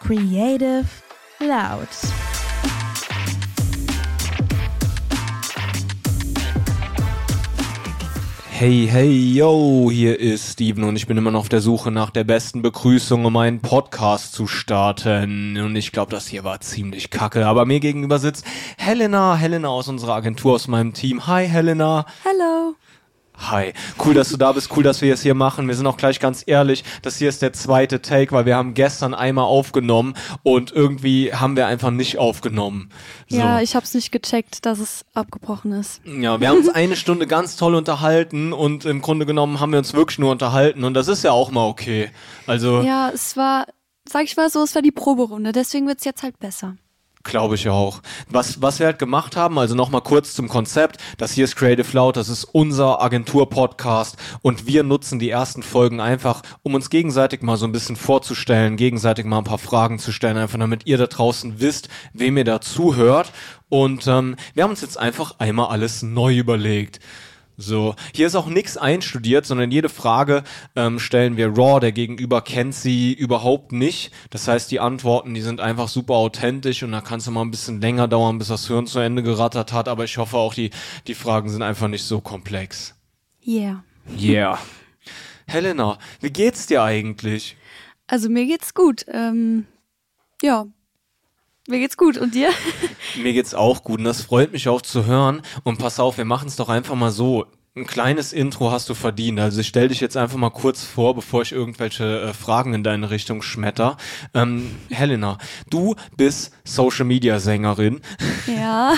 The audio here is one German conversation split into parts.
Creative Loud. Hey, hey, yo, hier ist Steven und ich bin immer noch auf der Suche nach der besten Begrüßung, um einen Podcast zu starten. Und ich glaube, das hier war ziemlich kacke. Aber mir gegenüber sitzt Helena, Helena aus unserer Agentur, aus meinem Team. Hi, Helena. Hello. Hi, cool, dass du da bist, cool, dass wir es hier machen. Wir sind auch gleich ganz ehrlich, das hier ist der zweite Take, weil wir haben gestern einmal aufgenommen und irgendwie haben wir einfach nicht aufgenommen. So. Ja, ich habe es nicht gecheckt, dass es abgebrochen ist. Ja, wir haben uns eine Stunde ganz toll unterhalten und im Grunde genommen haben wir uns wirklich nur unterhalten und das ist ja auch mal okay. Also Ja, es war, sag ich mal so, es war die Proberunde, deswegen wird's jetzt halt besser. Glaube ich auch. Was, was wir halt gemacht haben, also nochmal kurz zum Konzept. Das hier ist Creative Loud, das ist unser Agentur-Podcast und wir nutzen die ersten Folgen einfach, um uns gegenseitig mal so ein bisschen vorzustellen, gegenseitig mal ein paar Fragen zu stellen, einfach damit ihr da draußen wisst, wem ihr da zuhört. Und ähm, wir haben uns jetzt einfach einmal alles neu überlegt. So, hier ist auch nichts einstudiert, sondern jede Frage ähm, stellen wir raw. Der Gegenüber kennt sie überhaupt nicht. Das heißt, die Antworten, die sind einfach super authentisch und da kann es mal ein bisschen länger dauern, bis das Hirn zu Ende gerattert hat. Aber ich hoffe auch, die, die Fragen sind einfach nicht so komplex. Yeah. Yeah. Helena, wie geht's dir eigentlich? Also mir geht's gut. Ähm, ja, mir geht's gut und dir? Mir geht's auch gut und das freut mich auch zu hören. Und pass auf, wir machen es doch einfach mal so. Ein kleines Intro hast du verdient. Also ich stell dich jetzt einfach mal kurz vor, bevor ich irgendwelche äh, Fragen in deine Richtung schmetter. Ähm, Helena, du bist Social Media Sängerin. Ja.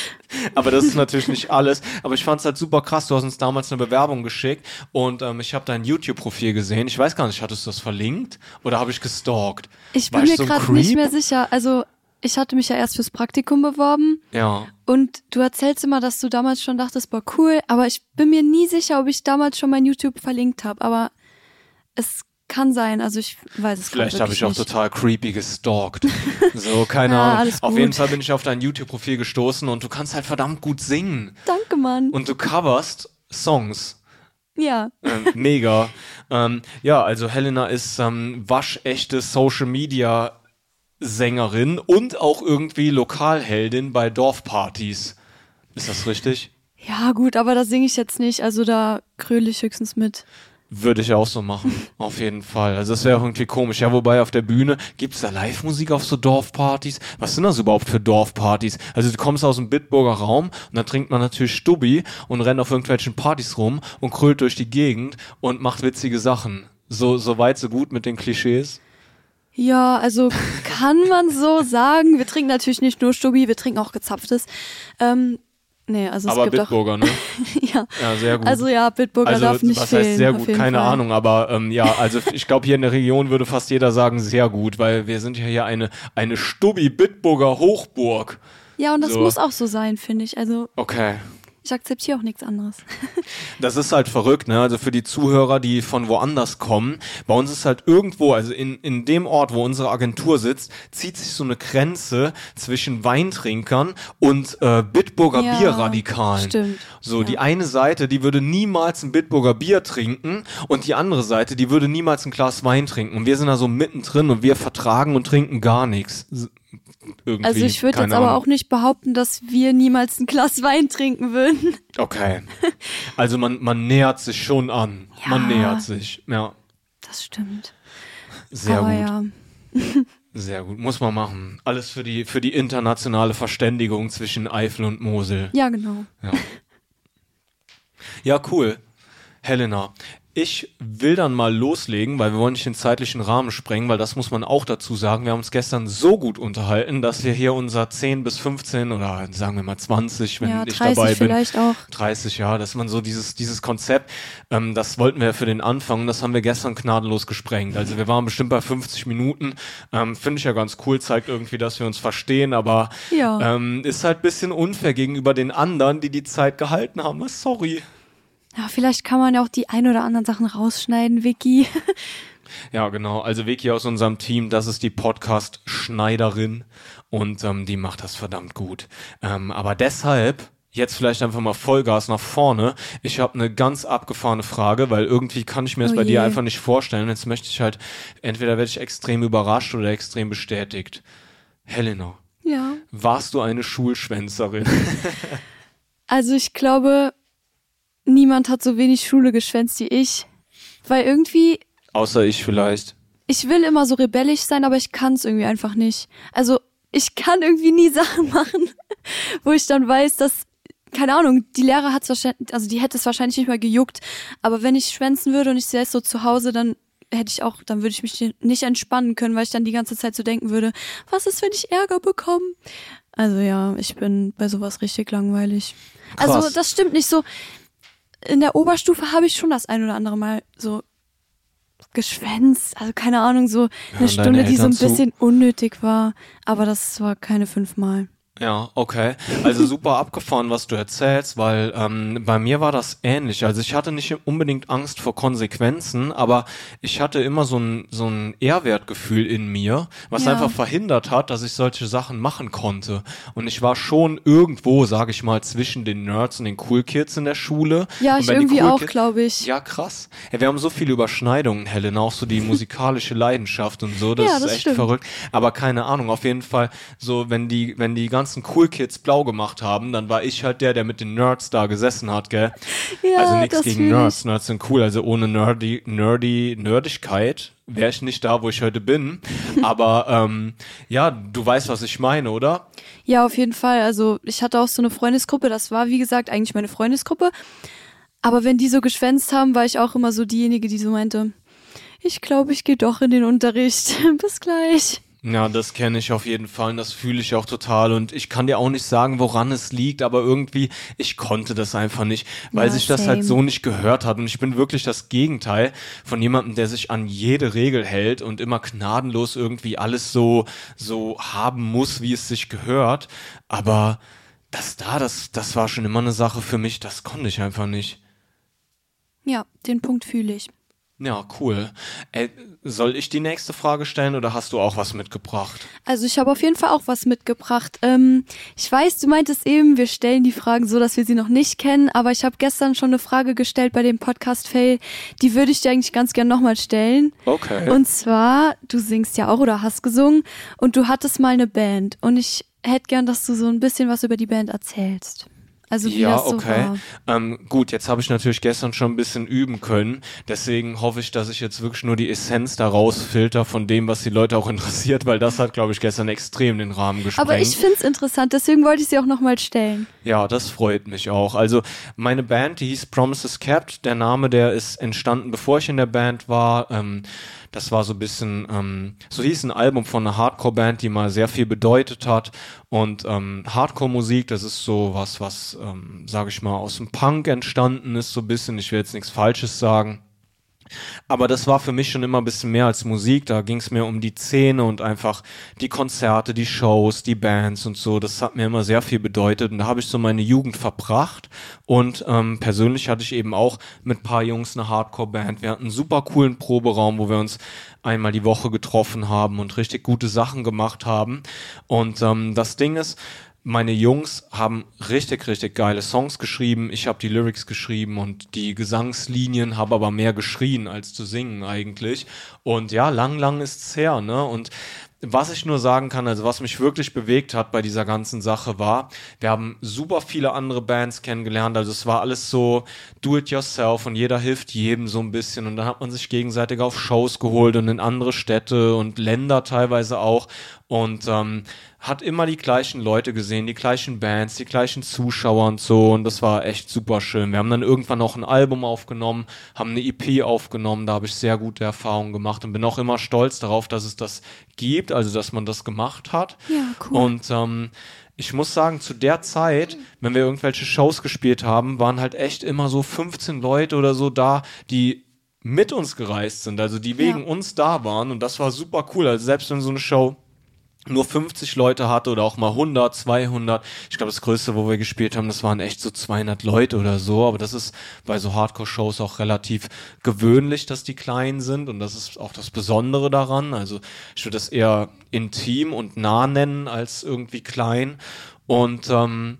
aber das ist natürlich nicht alles. Aber ich fand es halt super krass. Du hast uns damals eine Bewerbung geschickt und ähm, ich habe dein YouTube-Profil gesehen. Ich weiß gar nicht, hattest du das verlinkt oder habe ich gestalkt? Ich bin War mir so gerade nicht mehr sicher. Also ich hatte mich ja erst fürs Praktikum beworben. Ja. Und du erzählst immer, dass du damals schon dachtest, boah, cool, aber ich bin mir nie sicher, ob ich damals schon mein YouTube verlinkt habe. Aber es kann sein, also ich weiß es Vielleicht habe ich auch total creepy gestalkt. So, keine ja, Ahnung. Auf jeden Fall bin ich auf dein YouTube-Profil gestoßen und du kannst halt verdammt gut singen. Danke, Mann. Und du coverst Songs. Ja. Ähm, mega. ähm, ja, also Helena ist ähm, waschechte Social Media Sängerin und auch irgendwie Lokalheldin bei Dorfpartys. Ist das richtig? Ja, gut, aber da singe ich jetzt nicht. Also da kröle ich höchstens mit. Würde ich auch so machen, auf jeden Fall. Also das wäre irgendwie komisch. Ja, wobei auf der Bühne gibt's da Live-Musik auf so Dorfpartys. Was sind das überhaupt für Dorfpartys? Also du kommst aus dem Bitburger Raum und dann trinkt man natürlich Stubbi und rennt auf irgendwelchen Partys rum und krölt durch die Gegend und macht witzige Sachen. So, so weit, so gut mit den Klischees. Ja, also kann man so sagen. Wir trinken natürlich nicht nur Stubbi, wir trinken auch gezapftes. Ähm, nee, also es aber gibt Bitburger, auch, ne? ja. ja, sehr gut. Also ja, Bitburger also, darf nicht was fehlen. heißt sehr gut? Keine Fall. Ahnung, aber ähm, ja, also ich glaube hier in der Region würde fast jeder sagen sehr gut, weil wir sind ja hier eine eine Stubbi Bitburger Hochburg. Ja, und das so. muss auch so sein, finde ich. Also Okay. Ich akzeptiere auch nichts anderes. das ist halt verrückt, ne? Also für die Zuhörer, die von woanders kommen, bei uns ist halt irgendwo, also in, in dem Ort, wo unsere Agentur sitzt, zieht sich so eine Grenze zwischen Weintrinkern und äh, Bitburger ja, Bierradikalen. Stimmt. So, ja. die eine Seite, die würde niemals ein Bitburger Bier trinken und die andere Seite, die würde niemals ein Glas Wein trinken. Und wir sind da so mittendrin und wir vertragen und trinken gar nichts irgendwie. Also ich würde jetzt aber auch nicht behaupten, dass wir niemals ein Glas Wein trinken würden. Okay. Also man, man nähert sich schon an. Ja, man nähert sich, ja. Das stimmt. Sehr aber gut. Ja. Sehr gut, muss man machen. Alles für die, für die internationale Verständigung zwischen Eifel und Mosel. Ja, genau. Ja, ja cool. Helena, ich will dann mal loslegen, weil wir wollen nicht den zeitlichen Rahmen sprengen, weil das muss man auch dazu sagen. Wir haben uns gestern so gut unterhalten, dass wir hier unser 10 bis 15 oder sagen wir mal 20, wenn ja, ich dabei bin. vielleicht auch. 30, ja, dass man so dieses, dieses Konzept, ähm, das wollten wir für den Anfang, das haben wir gestern gnadenlos gesprengt. Also wir waren bestimmt bei 50 Minuten. Ähm, Finde ich ja ganz cool, zeigt irgendwie, dass wir uns verstehen, aber ja. ähm, ist halt bisschen unfair gegenüber den anderen, die die Zeit gehalten haben. Sorry. Ja, vielleicht kann man ja auch die ein oder anderen Sachen rausschneiden, Vicky. Ja, genau. Also Vicky aus unserem Team, das ist die Podcast-Schneiderin und ähm, die macht das verdammt gut. Ähm, aber deshalb jetzt vielleicht einfach mal Vollgas nach vorne. Ich habe eine ganz abgefahrene Frage, weil irgendwie kann ich mir das Oh bei je. dir einfach nicht vorstellen. Jetzt möchte ich halt, entweder werde ich extrem überrascht oder extrem bestätigt. Helena, Ja. warst du eine Schulschwänzerin? Also ich glaube, niemand hat so wenig Schule geschwänzt wie ich. Weil irgendwie, Außer ich vielleicht. ich will immer so rebellisch sein, aber ich kann es irgendwie einfach nicht. Also ich kann irgendwie nie Sachen machen, wo ich dann weiß, dass, keine Ahnung, die Lehrer hat es wahrscheinlich, also die hätte es wahrscheinlich nicht mal gejuckt. Aber wenn ich schwänzen würde und ich säß so zu Hause, dann hätte ich auch, dann würde ich mich nicht entspannen können, weil ich dann die ganze Zeit so denken würde, was ist, wenn ich Ärger bekomme? Also ja, ich bin bei sowas richtig langweilig. Krass. Also das stimmt nicht so. In der Oberstufe habe ich schon das ein oder andere Mal so geschwänzt, also keine Ahnung, so eine deine Stunde, die so ein zu? bisschen unnötig war, aber das war keine fünfmal. Ja, okay. Also super abgefahren, was du erzählst, weil ähm, bei mir war das ähnlich. Also ich hatte nicht unbedingt Angst vor Konsequenzen, aber ich hatte immer so ein, so ein Ehrwertgefühl in mir, was Ja. einfach verhindert hat, dass ich solche Sachen machen konnte. Und ich war schon irgendwo, sage ich mal, zwischen den Nerds und den Cool Kids in der Schule. Ja, ich irgendwie Cool auch, glaube ich. Ja, krass. Ja, wir haben so viele Überschneidungen, Helen, auch so die musikalische Leidenschaft und so. Das Ja, ist das echt stimmt. verrückt. Aber keine Ahnung, auf jeden Fall, so, wenn die, wenn die ganzen Cool Kids blau gemacht haben, dann war ich halt der, der mit den Nerds da gesessen hat, gell? Ja, also nichts gegen. Nerds. Nerds sind cool. Also ohne nerdy, nerdy, Nerdigkeit wäre ich nicht da, wo ich heute bin. Aber ähm, ja, du weißt, was ich meine, oder? Ja, auf jeden Fall. Also ich hatte auch so eine Freundesgruppe, das war wie gesagt eigentlich meine Freundesgruppe. Aber wenn die so geschwänzt haben, war ich auch immer so diejenige, die so meinte, ich glaube, ich gehe doch in den Unterricht. Bis gleich. Ja, das kenne ich auf jeden Fall und das fühle ich auch total und ich kann dir auch nicht sagen, woran es liegt, aber irgendwie, ich konnte das einfach nicht, weil Ja, sich das halt same. so nicht gehört hat und ich bin wirklich das Gegenteil von jemandem, der sich an jede Regel hält und immer gnadenlos irgendwie alles so, so haben muss, wie es sich gehört, aber das da, das, das war schon immer eine Sache für mich, das konnte ich einfach nicht. Ja, den Punkt fühle ich. Ja, cool. Äh, soll ich die nächste Frage stellen oder hast du auch was mitgebracht? Also ich habe auf jeden Fall auch was mitgebracht. Ähm, ich weiß, du meintest eben, wir stellen die Fragen so, dass wir sie noch nicht kennen, aber ich habe gestern schon eine Frage gestellt bei dem Podcast Fail. Die würde ich dir eigentlich ganz gern nochmal stellen. Okay. Und zwar, du singst ja auch oder hast gesungen und du hattest mal eine Band und ich hätte gern, dass du so ein bisschen was über die Band erzählst. Also wie Ja, das so okay. war. Ähm, gut, jetzt habe ich natürlich gestern schon ein bisschen üben können. Deswegen hoffe ich, dass ich jetzt wirklich nur die Essenz daraus filter von dem, was die Leute auch interessiert, weil das hat, glaube ich, gestern extrem den Rahmen gesprengt. Aber ich find's interessant, deswegen wollte ich sie auch nochmal stellen. Ja, das freut mich auch. Also meine Band, die hieß Promises Kept. Der Name, der ist entstanden, bevor ich in der Band war. Ähm, das war so ein bisschen, ähm, so hieß ein Album von einer Hardcore-Band, die mal sehr viel bedeutet hat. Und ähm, Hardcore-Musik, das ist so was, was, ähm, sage ich mal, aus dem Punk entstanden ist, so ein bisschen. Ich will jetzt nichts Falsches sagen. Aber das war für mich schon immer ein bisschen mehr als Musik. Da ging es mir um die Szene und einfach die Konzerte, die Shows, die Bands und so. Das hat mir immer sehr viel bedeutet. Und da habe ich so meine Jugend verbracht. Und ähm, persönlich hatte ich eben auch mit paar Jungs eine Hardcore-Band. Wir hatten einen super coolen Proberaum, wo wir uns einmal die Woche getroffen haben und richtig gute Sachen gemacht haben. Und ähm, das Ding ist, meine Jungs haben richtig, richtig geile Songs geschrieben. Ich habe die Lyrics geschrieben und die Gesangslinien, habe aber mehr geschrien als zu singen eigentlich. Und ja, lang, lang ist's her, ne? Und was ich nur sagen kann, also was mich wirklich bewegt hat bei dieser ganzen Sache war, wir haben super viele andere Bands kennengelernt. Also es war alles so do it yourself und jeder hilft jedem so ein bisschen. Und dann hat man sich gegenseitig auf Shows geholt und in andere Städte und Länder teilweise auch. Und ähm, hat immer die gleichen Leute gesehen, die gleichen Bands, die gleichen Zuschauer und so. Und das war echt super schön. Wir haben dann irgendwann auch ein Album aufgenommen, haben eine EP aufgenommen. Da habe ich sehr gute Erfahrungen gemacht und bin auch immer stolz darauf, dass es das gibt, also dass man das gemacht hat. Ja, cool. Und ähm, ich muss sagen, zu der Zeit, wenn wir irgendwelche Shows gespielt haben, waren halt echt immer so 15 Leute oder so da, die mit uns gereist sind, also die wegen Ja. uns da waren. Und das war super cool. Also selbst wenn so eine Show nur 50 Leute hatte oder auch mal 100, 200. Ich glaube, das Größte, wo wir gespielt haben, das waren echt so 200 Leute oder so. Aber das ist bei so Hardcore-Shows auch relativ gewöhnlich, dass die klein sind. Und das ist auch das Besondere daran. Also ich würde das eher intim und nah nennen als irgendwie klein. Und ähm,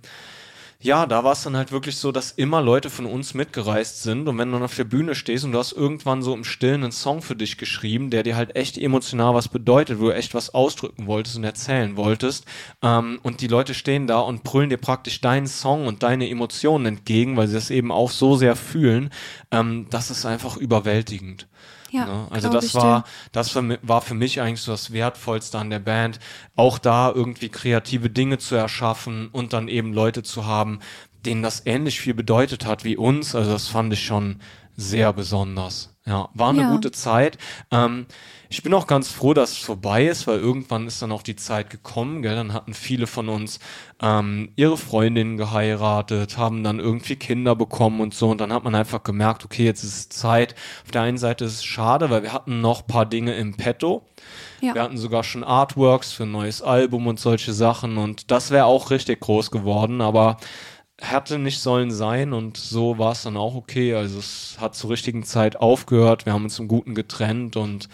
ja, da war es dann halt wirklich so, dass immer Leute von uns mitgereist sind und wenn du dann auf der Bühne stehst und du hast irgendwann so im Stillen einen Song für dich geschrieben, der dir halt echt emotional was bedeutet, wo du echt was ausdrücken wolltest und erzählen wolltest ähm, und die Leute stehen da und brüllen dir praktisch deinen Song und deine Emotionen entgegen, weil sie das eben auch so sehr fühlen, ähm, das ist einfach überwältigend. Ja, ne? Also das war, dir. das war für mich eigentlich so das Wertvollste an der Band, auch da irgendwie kreative Dinge zu erschaffen und dann eben Leute zu haben, denen das ähnlich viel bedeutet hat wie uns. Also das fand ich schon sehr besonders. Ja, war eine Ja. gute Zeit. Ähm, ich bin auch ganz froh, dass es vorbei ist, weil irgendwann ist dann auch die Zeit gekommen, gell? Dann hatten viele von uns ähm, ihre Freundinnen geheiratet, haben dann irgendwie Kinder bekommen und so. Und dann hat man einfach gemerkt, okay, jetzt ist Zeit. Auf der einen Seite ist es schade, weil wir hatten noch paar Dinge im Petto. Ja. Wir hatten sogar schon Artworks für ein neues Album und solche Sachen. Und das wäre auch richtig groß geworden, aber hätte nicht sollen sein und so war es dann auch okay. Also es hat zur richtigen Zeit aufgehört, wir haben uns im Guten getrennt und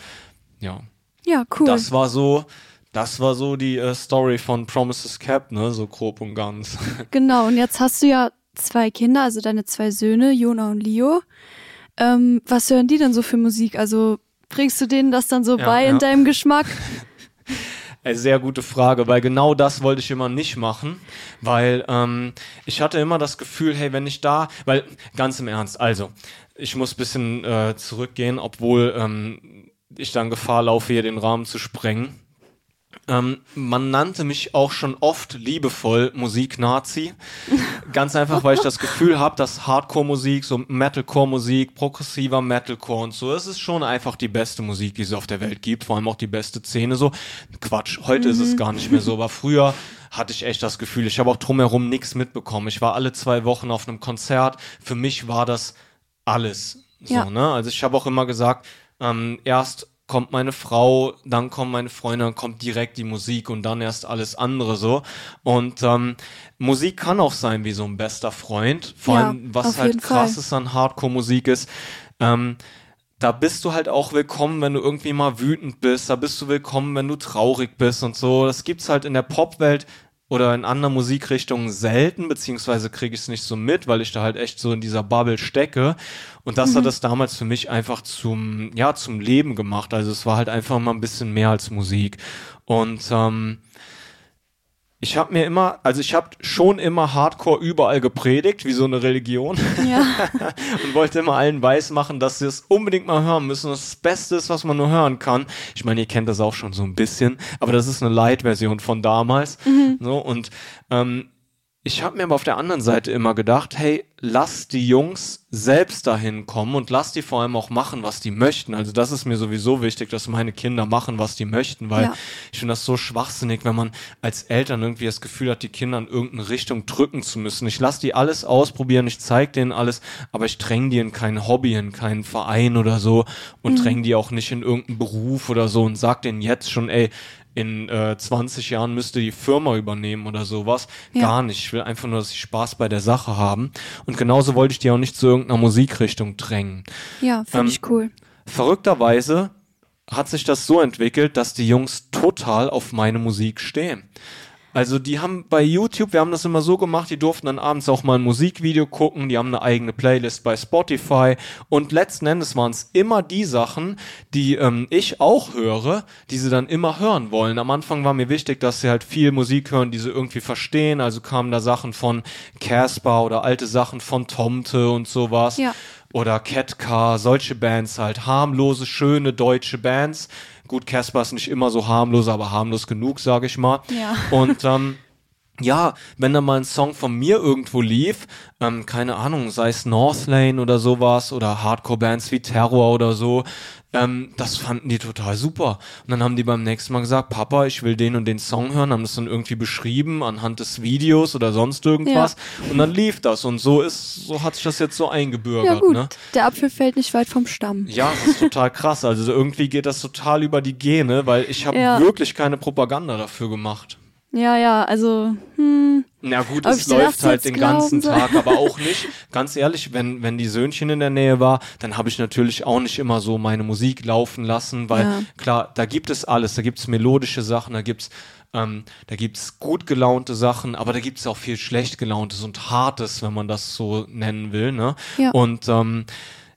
ja, Ja, cool. das war so, das war so die äh, Story von Promises Cap, ne, so grob und ganz. Genau, und jetzt hast du ja zwei Kinder, also deine zwei Söhne, Jona und Leo. Ähm, was hören die denn so für Musik? Also bringst du denen das dann so Ja, bei ja. in deinem Geschmack? Eine sehr gute Frage, weil genau das wollte ich immer nicht machen, weil ähm, ich hatte immer das Gefühl, hey, wenn ich da, weil ganz im Ernst, also ich muss bisschen äh, zurückgehen, obwohl ähm, ich dann Gefahr laufe, hier den Rahmen zu sprengen. Ähm, man nannte mich auch schon oft liebevoll Musik-Nazi. Ganz einfach, weil ich das Gefühl habe, dass Hardcore-Musik, so Metalcore-Musik, progressiver Metalcore und so, das ist schon einfach die beste Musik, die es auf der Welt gibt. Vor allem auch die beste Szene so. Quatsch, heute ist es gar nicht mehr so, aber früher hatte ich echt das Gefühl, ich habe auch drumherum nichts mitbekommen. Ich war alle zwei Wochen auf einem Konzert. Für mich war das alles. So, Ja. ne? Also ich habe auch immer gesagt, ähm, erst kommt meine Frau, dann kommen meine Freunde, dann kommt direkt die Musik und dann erst alles andere so. Und ähm, Musik kann auch sein wie so ein bester Freund. Vor Ja, allem, was halt krass ist an Hardcore-Musik ist, ähm, da bist du halt auch willkommen, wenn du irgendwie mal wütend bist. Da bist du willkommen, wenn du traurig bist und so. Das gibt's halt in der Popwelt oder in anderen Musikrichtungen selten, beziehungsweise kriege ich es nicht so mit, weil ich da halt echt so in dieser Bubble stecke. Und das hat es damals für mich einfach zum, ja, zum Leben gemacht. Also es war halt einfach mal ein bisschen mehr als Musik. Und ähm, ich habe mir immer, also ich habe schon immer Hardcore überall gepredigt, wie so eine Religion Ja, und wollte immer allen weiß machen, dass sie es unbedingt mal hören müssen. Das, das Beste ist, was man nur hören kann. Ich meine, ihr kennt das auch schon so ein bisschen, aber das ist eine Light-Version von damals. So, und ähm, ich habe mir aber auf der anderen Seite immer gedacht, hey, lass die Jungs selbst dahin kommen und lass die vor allem auch machen, was die möchten. Also das ist mir sowieso wichtig, dass meine Kinder machen, was die möchten, weil Ja. ich finde das so schwachsinnig, wenn man als Eltern irgendwie das Gefühl hat, die Kinder in irgendeine Richtung drücken zu müssen. Ich lasse die alles ausprobieren, ich zeige denen alles, aber ich dränge die in kein Hobby, in keinen Verein oder so und dränge die auch nicht in irgendeinen Beruf oder so und sag denen jetzt schon, ey, in äh, 20 Jahren müsste die Firma übernehmen oder sowas. Ja. Gar nicht. Ich will einfach nur, dass sie Spaß bei der Sache haben. Und genauso wollte ich die auch nicht zu irgendeiner Musikrichtung drängen. ja, finde Ähm, ich cool. Verrückterweise hat sich das so entwickelt, dass die Jungs total auf meine Musik stehen. Also die haben bei YouTube, wir haben das immer so gemacht, die durften dann abends auch mal ein Musikvideo gucken, die haben eine eigene Playlist bei Spotify und letzten Endes waren es immer die Sachen, die ähm, ich auch höre, die sie dann immer hören wollen. Am Anfang war mir wichtig, dass sie halt viel Musik hören, die sie irgendwie verstehen, also kamen da Sachen von Casper oder alte Sachen von Tomte und sowas Ja. oder Catcar, solche Bands halt, harmlose, schöne deutsche Bands. Gut, Casper ist nicht immer so harmlos, aber harmlos genug, sage ich mal. Ja. Und ähm, ja, wenn da mal ein Song von mir irgendwo lief, ähm, keine Ahnung, sei es Northlane oder sowas oder Hardcore-Bands wie Terror oder so, ähm, das fanden die total super. Und dann haben die beim nächsten Mal gesagt, Papa, ich will den und den Song hören, haben das dann irgendwie beschrieben anhand des Videos oder sonst irgendwas. Und dann lief das und so ist, so hat sich das jetzt so eingebürgert. Ja gut, Ne? der Apfel fällt nicht weit vom Stamm. Ja, das ist total krass. Also irgendwie geht das total über die Gene, weil ich habe Ja. wirklich keine Propaganda dafür gemacht. Ja, ja, also, hm. Na gut, es läuft halt den ganzen glauben? Tag, aber auch nicht. Ganz ehrlich, wenn, wenn die Söhnchen in der Nähe war, dann habe ich natürlich auch nicht immer so meine Musik laufen lassen, weil Ja. klar, da gibt es alles. Da gibt es melodische Sachen, da gibt's ähm, da gibt's gut gelaunte Sachen, aber da gibt's auch viel schlecht gelauntes und hartes, wenn man das so nennen will. Ne? Ja. Und ähm,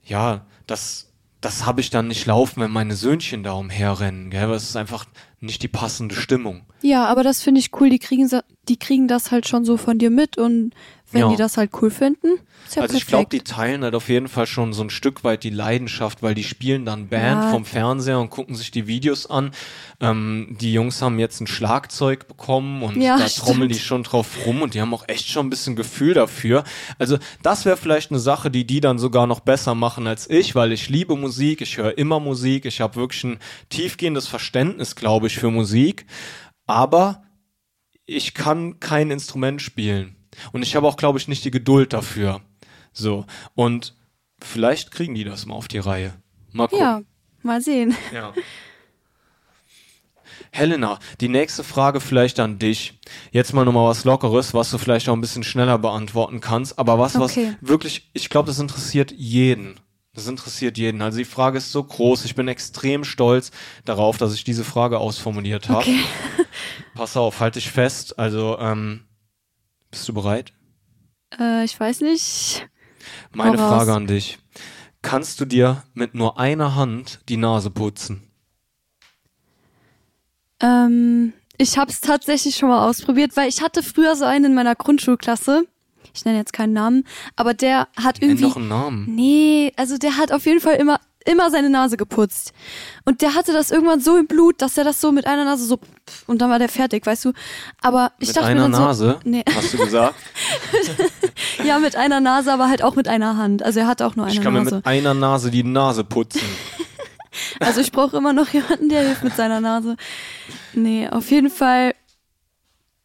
ja, das, das habe ich dann nicht laufen, wenn meine Söhnchen da umherrennen. Gell? Das ist einfach nicht die passende Stimmung. Ja, aber das finde ich cool. Die kriegen, die kriegen das halt schon so von dir mit und wenn Ja. die das halt cool finden, ja also ich perfekt. glaube, die teilen halt auf jeden Fall schon so ein Stück weit die Leidenschaft, weil die spielen dann Band Ja. vom Fernseher und gucken sich die Videos an. Ähm, die Jungs haben jetzt ein Schlagzeug bekommen und da trommeln stimmt. die schon drauf rum und die haben auch echt schon ein bisschen Gefühl dafür. Also das wäre vielleicht eine Sache, die die dann sogar noch besser machen als ich, weil ich liebe Musik, ich höre immer Musik, ich habe wirklich ein tiefgehendes Verständnis, glaube ich, für Musik. Aber ich kann kein Instrument spielen. Und ich habe auch, glaube ich, nicht die Geduld dafür. So. Und vielleicht kriegen die das mal auf die Reihe. Mal gucken. ja, mal sehen. Ja. Helena, die nächste Frage vielleicht an dich. Jetzt mal nochmal was Lockeres, was du vielleicht auch ein bisschen schneller beantworten kannst, aber was, Okay. was wirklich, ich glaube, das interessiert jeden. Das interessiert jeden. Also die Frage ist so groß. Ich bin extrem stolz darauf, dass ich diese Frage ausformuliert habe. Okay. Pass auf, halt dich fest. Also, ähm, bist du bereit? Äh, ich weiß nicht. Meine. Frage an dich. Kannst du dir mit nur einer Hand die Nase putzen? Ähm, ich habe es tatsächlich schon mal ausprobiert, weil ich hatte früher so einen in meiner Grundschulklasse. Ich nenne jetzt keinen Namen, aber der hat Nenn irgendwie. doch einen Namen. Nee, also der hat auf jeden Fall immer immer seine Nase geputzt. Und der hatte das irgendwann so im Blut, dass er das so mit einer Nase so und dann war der fertig, weißt du? Aber ich Mit dachte einer mir dann Nase, so, nee, hast du gesagt? ja, mit einer Nase, aber halt auch mit einer Hand. Also er hatte auch nur eine Ich kann mir Nase. mit einer Nase die Nase putzen. Also ich brauche immer noch jemanden, der hilft mit seiner Nase. Nee, auf jeden Fall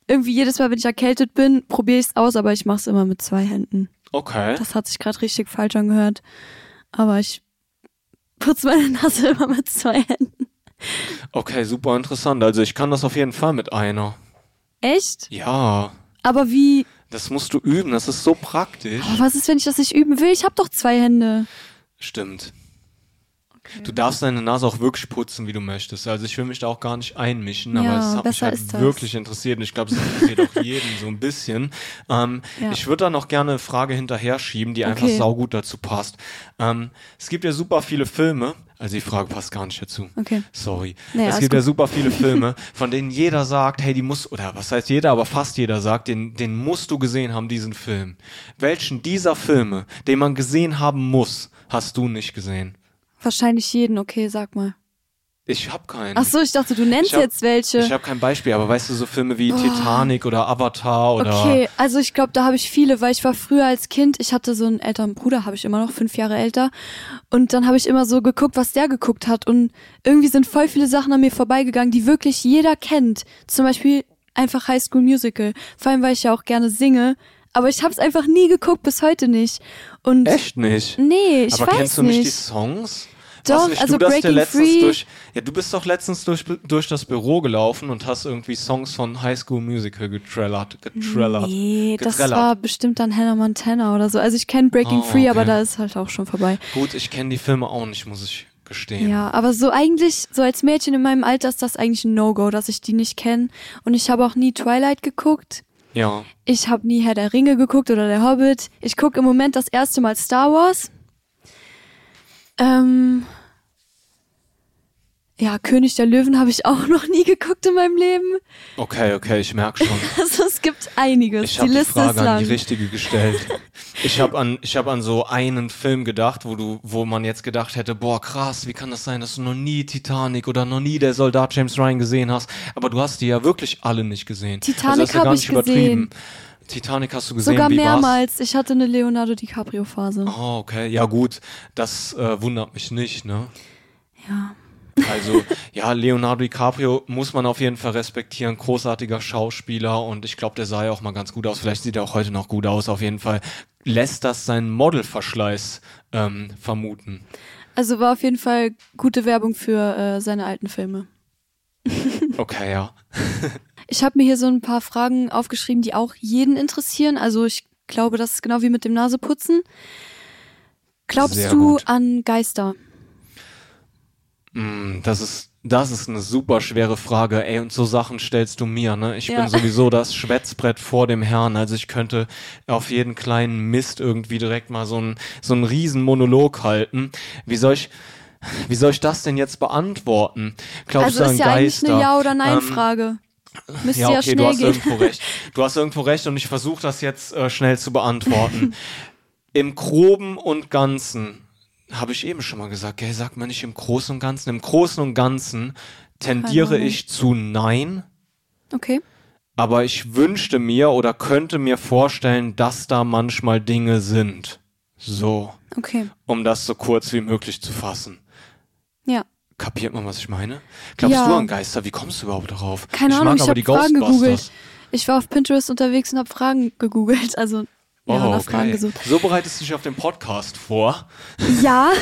irgendwie jedes Mal, wenn ich erkältet bin, probiere ich es aus, aber ich mache es immer mit zwei Händen. Okay. Das hat sich gerade richtig falsch angehört. Aber ich putze meine Nase immer mit zwei Händen. Okay, super interessant. Also ich kann das auf jeden Fall mit einer. Echt? Ja, Aber wie? das musst du üben. Das ist so praktisch. Aber was ist, wenn ich das nicht üben will? Ich habe doch zwei Hände. Stimmt. Du darfst deine Nase auch wirklich putzen, wie du möchtest. Also ich will mich da auch gar nicht einmischen, aber Ja, es hat mich halt wirklich interessiert und ich glaube, es interessiert auch jeden so ein bisschen. Ähm, Ja. Ich würde da noch gerne eine Frage hinterher schieben, die einfach Okay. saugut dazu passt. Ähm, es gibt ja super viele Filme, also die Frage passt gar nicht dazu. Okay. Sorry. Nee, es gibt ja gut. super viele Filme, von denen jeder sagt, hey, die muss, oder was heißt jeder, aber fast jeder sagt, den, den musst du gesehen haben, diesen Film. Welchen dieser Filme, den man gesehen haben muss, hast du nicht gesehen? Wahrscheinlich jeden, okay, sag mal. Ich hab keinen. Ach so, ich dachte, du nennst hab- jetzt welche. Ich habe kein Beispiel, aber weißt du, so Filme wie Titanic oder Avatar oder. Okay, also ich glaube, da habe ich viele, weil ich war früher als Kind, ich hatte so einen älteren Bruder, habe ich immer noch, fünf Jahre älter. Und dann habe ich immer so geguckt, was der geguckt hat. Und irgendwie sind voll viele Sachen an mir vorbeigegangen, die wirklich jeder kennt. Zum Beispiel einfach High School Musical. Vor allem, weil ich ja auch gerne singe. Aber ich habe es einfach nie geguckt, bis heute nicht. Und Echt nicht? nee, ich aber weiß kennst du nicht. nicht die Songs? Doch, nicht also du, der Breaking letztens Free- durch, ja, du bist doch letztens durch, durch das Büro gelaufen und hast irgendwie Songs von High School Musical getrellert, getrellert. Nee, das getrellert. war bestimmt dann Hannah Montana oder so. Also ich kenne Breaking Oh, Free, aber da ist halt auch schon vorbei. Gut, ich kenne die Filme auch nicht, muss ich gestehen. Ja, aber so eigentlich, so als Mädchen in meinem Alter ist das eigentlich ein No-Go, dass ich die nicht kenne. Und ich habe auch nie Twilight geguckt. Ja. Ich habe nie Herr der Ringe geguckt oder der Hobbit. Ich gucke im Moment das erste Mal Star Wars. Ähm, ja, König der Löwen habe ich auch noch nie geguckt in meinem Leben. Okay, okay, ich merke schon. Also es gibt einiges. Ich die habe die, Liste Frage an die richtige gestellt. Ich habe an, ich habe an so einen Film gedacht, wo du, wo man jetzt gedacht hätte, boah krass, wie kann das sein, dass du noch nie Titanic oder noch nie der Soldat James Ryan gesehen hast? Aber du hast die ja wirklich alle nicht gesehen. Titanic das ist ja hab gar ich nicht übertrieben. Titanic hast du gesehen, Sogar wie war's? mehrmals. Ich hatte eine Leonardo DiCaprio Phase. Oh, okay, ja gut, das äh, wundert mich nicht, ne? Ja. Also, ja, Leonardo DiCaprio muss man auf jeden Fall respektieren. Großartiger Schauspieler und ich glaube, der sah ja auch mal ganz gut aus. Vielleicht sieht er auch heute noch gut aus. Auf jeden Fall lässt das seinen Modelverschleiß ähm, vermuten. Also war auf jeden Fall gute Werbung für äh, seine alten Filme. Okay, ja. ich habe mir hier so ein paar Fragen aufgeschrieben, die auch jeden interessieren. Also ich glaube, das ist genau wie mit dem Naseputzen. Glaubst Sehr du gut. an Geister? Mm, Das ist, das ist eine super schwere Frage, ey, und so Sachen stellst du mir, ne? Ich Ja. bin sowieso das Schwätzbrett vor dem Herrn, also ich könnte auf jeden kleinen Mist irgendwie direkt mal so einen, so einen riesen Monolog halten. Wie soll ich, wie soll ich das denn jetzt beantworten? Glaubst also du an ist ja eigentlich Geister? eine Ja- oder Ähm, Nein-Frage. Müsste ja, ja, okay, du schnell hast gehen. irgendwo recht. Du hast irgendwo recht und ich versuche das jetzt äh, schnell zu beantworten. Im Groben und Ganzen, habe ich eben schon mal gesagt, gell, sagt man nicht im Großen und Ganzen. Im Großen und Ganzen tendiere ich zu Nein, Okay. aber ich wünschte mir oder könnte mir vorstellen, dass da manchmal Dinge sind. So, Okay. um das so kurz wie möglich zu fassen. Ja. Kapiert man, was ich meine? Glaubst Ja. du an Geister? Wie kommst du überhaupt darauf? Keine ich Ahnung, ich habe die Fragen gegoogelt. Ich war auf Pinterest unterwegs und habe Fragen gegoogelt. Also ja, oh, nach Fragen okay. gesucht. So bereitest du dich auf den Podcast vor. Ja.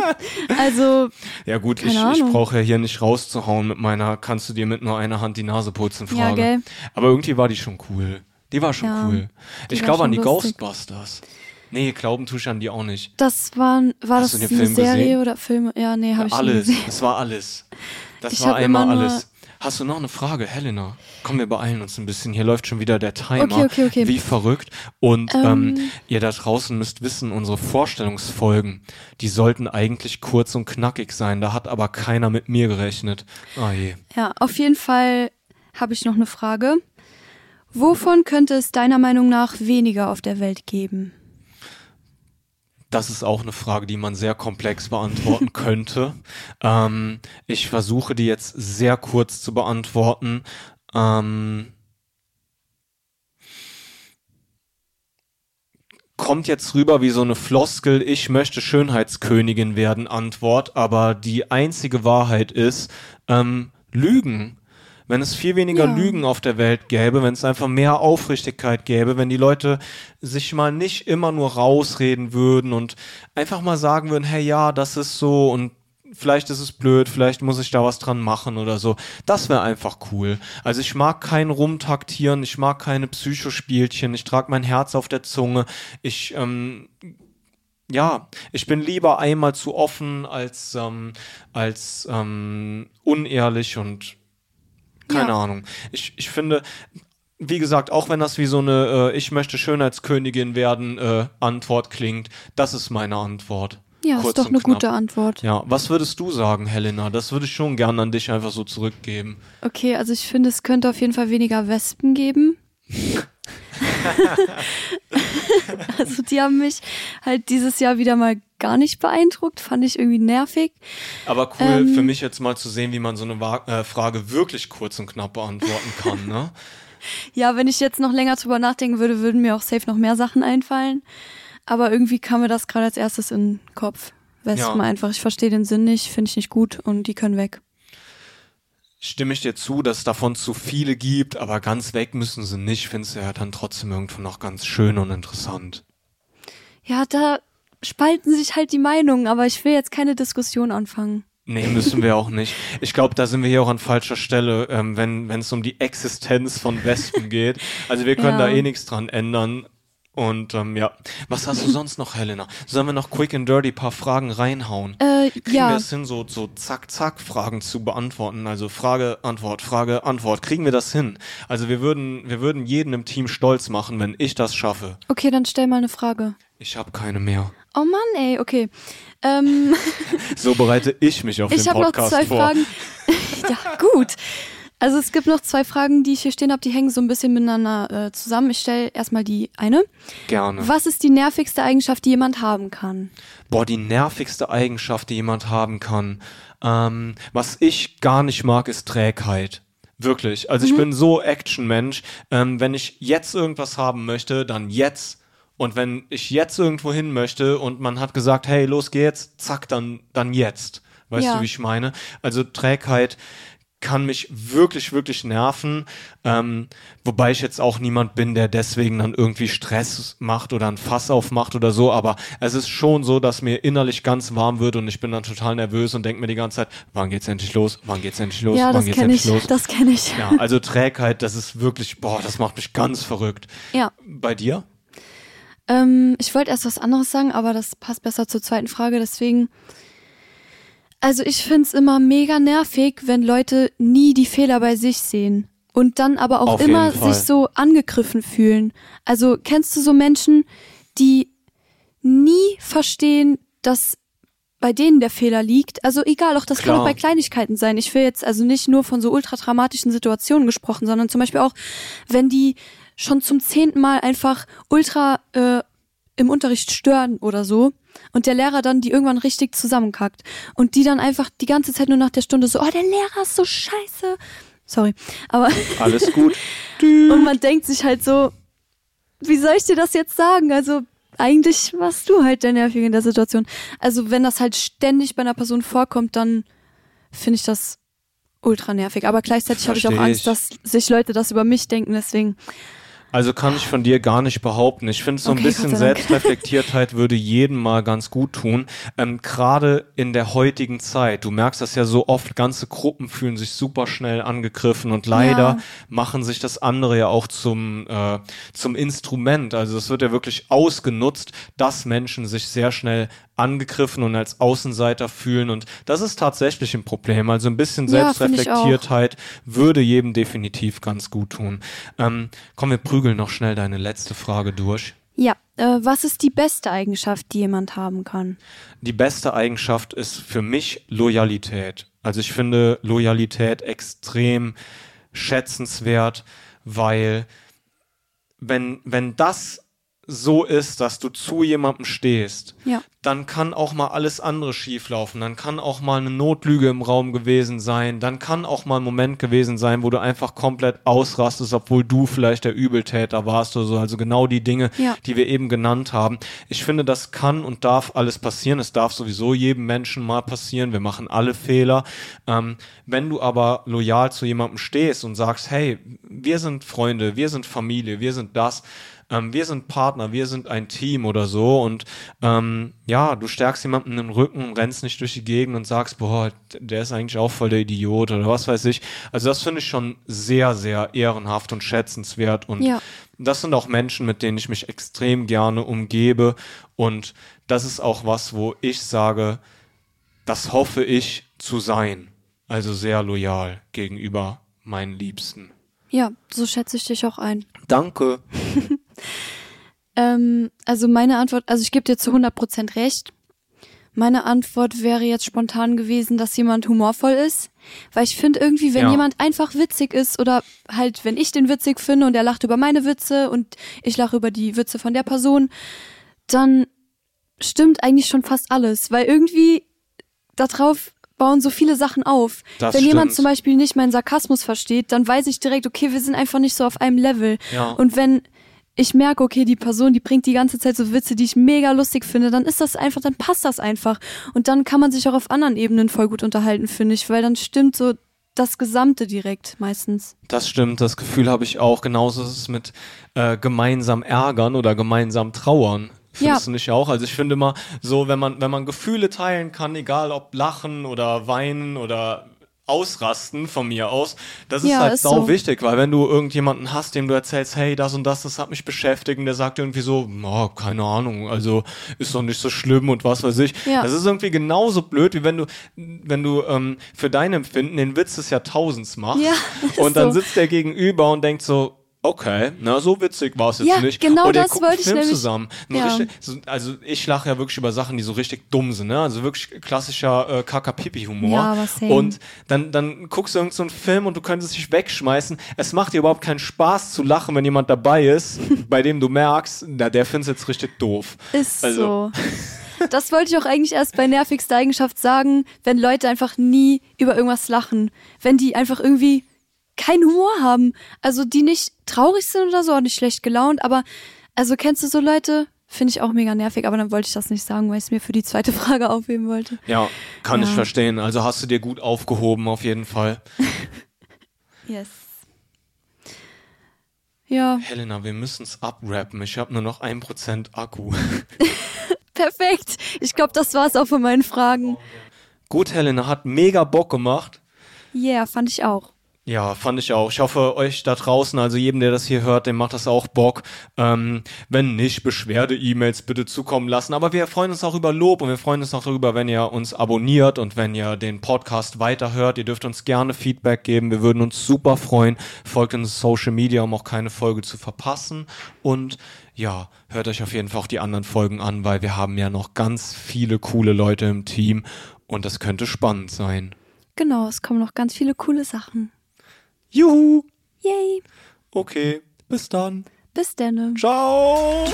also Ja gut, ich, ich brauche ja hier nicht rauszuhauen mit meiner, kannst du dir mit nur einer Hand die Nase putzen Frage. Ja, gell. Aber irgendwie war die schon cool. Die war schon Ja, cool. Ich glaube an die lustig. Ghostbusters. Nee, glauben tue ich an die auch nicht. das waren, war Hast das eine Film Serie gesehen? oder Filme? Ja, nee, habe ich nicht alles. Das war alles. Das Ich war einmal alles. Hast du noch eine Frage, Helena? Komm, wir beeilen uns ein bisschen. Hier läuft schon wieder der Timer. Okay, okay, okay. Wie verrückt. Und ähm, Ähm. ihr da draußen müsst wissen, unsere Vorstellungsfolgen, die sollten eigentlich kurz und knackig sein. Da hat aber keiner mit mir gerechnet. Ah je. Ja, auf jeden Fall habe ich noch eine Frage. Wovon könnte es deiner Meinung nach weniger auf der Welt geben? Das ist auch eine Frage, die man sehr komplex beantworten könnte. Ähm, ich versuche die jetzt sehr kurz zu beantworten. Ähm, kommt jetzt rüber wie so eine Floskel, ich möchte Schönheitskönigin werden, Antwort, aber die einzige Wahrheit ist, ähm, Lügen. Wenn es viel weniger Ja. Lügen auf der Welt gäbe, wenn es einfach mehr Aufrichtigkeit gäbe, wenn die Leute sich mal nicht immer nur rausreden würden und einfach mal sagen würden, hey ja, das ist so und vielleicht ist es blöd, vielleicht muss ich da was dran machen oder so. Das wäre einfach cool. Also ich mag kein Rumtaktieren, ich mag keine Psychospielchen, ich trage mein Herz auf der Zunge, ich ähm, ja, ich bin lieber einmal zu offen als ähm, als ähm, unehrlich und keine Ja. Ahnung. Ich, ich finde, wie gesagt, auch wenn das wie so eine äh, Ich möchte Schönheitskönigin werden äh, Antwort klingt, das ist meine Antwort. Ja, Kurz ist doch eine knapp. gute Antwort. Ja, was würdest du sagen, Helena? Das würde ich schon gern an dich einfach so zurückgeben. Okay, also ich finde, es könnte auf jeden Fall weniger Wespen geben. also die haben mich halt dieses Jahr wieder mal gar nicht beeindruckt, fand ich irgendwie nervig. Aber cool Ähm. für mich jetzt mal zu sehen, wie man so eine äh, Frage wirklich kurz und knapp beantworten kann, ne? Ja, wenn ich jetzt noch länger drüber nachdenken würde, würden mir auch safe noch mehr Sachen einfallen. Aber irgendwie kam mir das gerade als erstes in den Kopf. Wespen Ja. einfach. Ich verstehe den Sinn nicht, finde ich nicht gut und die können weg. Stimme ich dir zu, dass es davon zu viele gibt, aber ganz weg müssen sie nicht. Findest du ja dann trotzdem irgendwo noch ganz schön und interessant. Ja, da spalten sich halt die Meinungen, aber ich will jetzt keine Diskussion anfangen. Nee, müssen wir auch nicht. Ich glaube, da sind wir hier auch an falscher Stelle, ähm, wenn wenn es um die Existenz von Wespen geht. Also wir können Ja. da eh nichts dran ändern. Und ähm, ja, was hast du sonst noch, Helena? Sollen wir noch quick and dirty paar Fragen reinhauen? Äh, Kriegen wir ja, es hin, so, so zack, zack Fragen zu beantworten? Also Frage, Antwort, Frage, Antwort. Kriegen wir das hin? Also wir würden, wir würden jeden im Team stolz machen, wenn ich das schaffe. okay, dann stell mal eine Frage. Ich habe keine mehr. Oh Mann, ey, okay. Ähm, So bereite ich mich auf ich den habe noch Podcast zwei vor. Fragen. ja, gut. Also es gibt noch zwei Fragen, die ich hier stehen habe, die hängen so ein bisschen miteinander äh, zusammen. Ich stelle erstmal die eine. Gerne. Was ist die nervigste Eigenschaft, die jemand haben kann? Boah, die nervigste Eigenschaft, die jemand haben kann. Ähm, was ich gar nicht mag, ist Trägheit. Wirklich. Also ich bin so Action-Mensch. Ähm, wenn ich jetzt irgendwas haben möchte, dann jetzt. Und wenn ich jetzt irgendwo hin möchte und man hat gesagt, hey, los geht's, zack, dann, dann jetzt. Weißt Ja. du, wie ich meine? Also Trägheit kann mich wirklich, wirklich nerven. Ähm, wobei ich jetzt auch niemand bin, der deswegen dann irgendwie Stress macht oder ein Fass aufmacht oder so. Aber es ist schon so, dass mir innerlich ganz warm wird und ich bin dann total nervös und denke mir die ganze Zeit, wann geht's endlich los? Wann geht's endlich los? Ja, wann das geht's endlich ich. los? Das kenne ich. Ja, also Trägheit, das ist wirklich, boah, das macht mich ganz verrückt. Ja. Bei dir? Ähm, ich wollte erst was anderes sagen, aber das passt besser zur zweiten Frage, deswegen. Also ich find's immer mega nervig, wenn Leute nie die Fehler bei sich sehen und dann aber auch Auf immer sich so angegriffen fühlen. Also kennst du so Menschen, die nie verstehen, dass bei denen der Fehler liegt. Also egal, auch das kann Klar. auch bei Kleinigkeiten sein. Ich will jetzt also nicht nur von so ultra dramatischen Situationen gesprochen, sondern zum Beispiel auch, wenn die schon zum zehnten Mal einfach ultra äh, im Unterricht stören oder so und der Lehrer dann die irgendwann richtig zusammenkackt und die dann einfach die ganze Zeit nur nach der Stunde so, oh, der Lehrer ist so scheiße. Sorry, aber Alles gut? und man denkt sich halt so, wie soll ich dir das jetzt sagen? Also eigentlich warst du halt der Nervige in der Situation. Also wenn das halt ständig bei einer Person vorkommt, dann finde ich das ultra nervig. Aber gleichzeitig habe ich auch Angst, dass sich Leute das über mich denken. Deswegen, Also kann ich von dir gar nicht behaupten. Ich finde, so ein Okay, bisschen. Selbstreflektiertheit würde jedem mal ganz gut tun. Ähm, Gerade in der heutigen Zeit. Du merkst das ja so oft, ganze Gruppen fühlen sich super schnell angegriffen und leider Ja. machen sich das andere ja auch zum, äh, zum Instrument. Also es wird ja wirklich ausgenutzt, dass Menschen sich sehr schnell angegriffen und als Außenseiter fühlen. Und das ist tatsächlich ein Problem. Also ein bisschen Ja. Selbstreflektiertheit würde jedem definitiv ganz gut tun. Ähm, komm, wir prügeln noch schnell deine letzte Frage durch. ja, äh, was ist die beste Eigenschaft, die jemand haben kann? Die beste Eigenschaft ist für mich Loyalität. Also ich finde Loyalität extrem schätzenswert, weil wenn, wenn das so ist, dass du zu jemandem stehst, Ja. dann kann auch mal alles andere schieflaufen. Dann kann auch mal eine Notlüge im Raum gewesen sein. Dann kann auch mal ein Moment gewesen sein, wo du einfach komplett ausrastest, obwohl du vielleicht der Übeltäter warst oder so. Also genau die Dinge, Ja. die wir eben genannt haben. Ich finde, das kann und darf alles passieren. Es darf sowieso jedem Menschen mal passieren. Wir machen alle Fehler. Ähm, wenn du aber loyal zu jemandem stehst und sagst, hey, wir sind Freunde, wir sind Familie, wir sind das, ähm, wir sind Partner, wir sind ein Team oder so und ähm, ja, du stärkst jemanden den Rücken, rennst nicht durch die Gegend und sagst, boah, der ist eigentlich auch voll der Idiot oder was weiß ich. Also das finde ich schon sehr, sehr ehrenhaft und schätzenswert und Ja. das sind auch Menschen, mit denen ich mich extrem gerne umgebe und das ist auch was, wo ich sage, das hoffe ich zu sein. Also sehr loyal gegenüber meinen Liebsten. Ja, so schätze ich dich auch ein. Danke. Ähm, also meine Antwort, also ich gebe dir zu 100% recht. Meine Antwort wäre jetzt spontan gewesen, dass jemand humorvoll ist. Weil ich finde irgendwie, wenn Ja. jemand einfach witzig ist oder halt, wenn ich den witzig finde und er lacht über meine Witze und ich lache über die Witze von der Person, dann stimmt eigentlich schon fast alles. Weil irgendwie darauf bauen so viele Sachen auf. Das wenn jemand stimmt. zum Beispiel nicht meinen Sarkasmus versteht, dann weiß ich direkt, okay, wir sind einfach nicht so auf einem Level. Ja. Und wenn ich merke, okay, die Person, die bringt die ganze Zeit so Witze, die ich mega lustig finde, dann ist das einfach, dann passt das einfach. Und dann kann man sich auch auf anderen Ebenen voll gut unterhalten, finde ich, weil dann stimmt so das Gesamte direkt meistens. Das stimmt, das Gefühl habe ich auch. Genauso ist es mit äh, gemeinsam ärgern oder gemeinsam trauern. Findest Ja. du nicht auch? Also ich finde immer so, wenn man, wenn man Gefühle teilen kann, egal ob lachen oder weinen oder ausrasten von mir aus, das ist Ja, halt ist sau so. wichtig, weil wenn du irgendjemanden hast, dem du erzählst, hey, das und das, das hat mich beschäftigt und der sagt irgendwie so, oh, keine Ahnung, also ist doch nicht so schlimm und was weiß ich. Ja. Das ist irgendwie genauso blöd, wie wenn du, wenn du ähm, für dein Empfinden den Witz des Jahrtausends machst Ja, und dann so. sitzt der gegenüber und denkt so, okay, na, so witzig war es jetzt Ja, nicht. genau und ihr das wollte ich Film nämlich- zusammen. Ja. richtig, so, also ich lache ja wirklich über Sachen, die so richtig dumm sind, ne? Also wirklich klassischer äh, Kaka-Pipi-Humor. Ja, aber same. Und dann, dann guckst du irgendeinen so einen Film und du könntest dich wegschmeißen. Es macht dir überhaupt keinen Spaß zu lachen, wenn jemand dabei ist, bei dem du merkst, na, der findet jetzt richtig doof. Ist Also- so. Das wollte ich auch eigentlich erst bei nervigster Eigenschaft sagen, wenn Leute einfach nie über irgendwas lachen. Wenn die einfach irgendwie keinen Humor haben. Also die nicht traurig sind oder so, auch nicht schlecht gelaunt, aber also kennst du so Leute? Finde ich auch mega nervig, aber dann wollte ich das nicht sagen, weil ich es mir für die zweite Frage aufheben wollte. Ja, kann ich Ja. verstehen. Also hast du dir gut aufgehoben, auf jeden Fall. Yes. Ja, Helena, wir müssen es abrappen. Ich habe nur noch ein Prozent Akku. perfekt. Ich glaube, das war's auch von meinen Fragen. Gut, Helena, hat mega Bock gemacht. Yeah, fand ich auch. Ja, fand ich auch. Ich hoffe, euch da draußen, also jedem, der das hier hört, dem macht das auch Bock. Ähm, wenn nicht, Beschwerde-E-Mails bitte zukommen lassen. Aber wir freuen uns auch über Lob und wir freuen uns auch darüber, wenn ihr uns abonniert und wenn ihr den Podcast weiterhört. Ihr dürft uns gerne Feedback geben. Wir würden uns super freuen. Folgt uns Social Media, um auch keine Folge zu verpassen. Und ja, hört euch auf jeden Fall auch die anderen Folgen an, weil wir haben ja noch ganz viele coole Leute im Team und das könnte spannend sein. Genau, es kommen noch ganz viele coole Sachen. Juhu! Yay. Okay, bis dann. Bis dann. Ciao!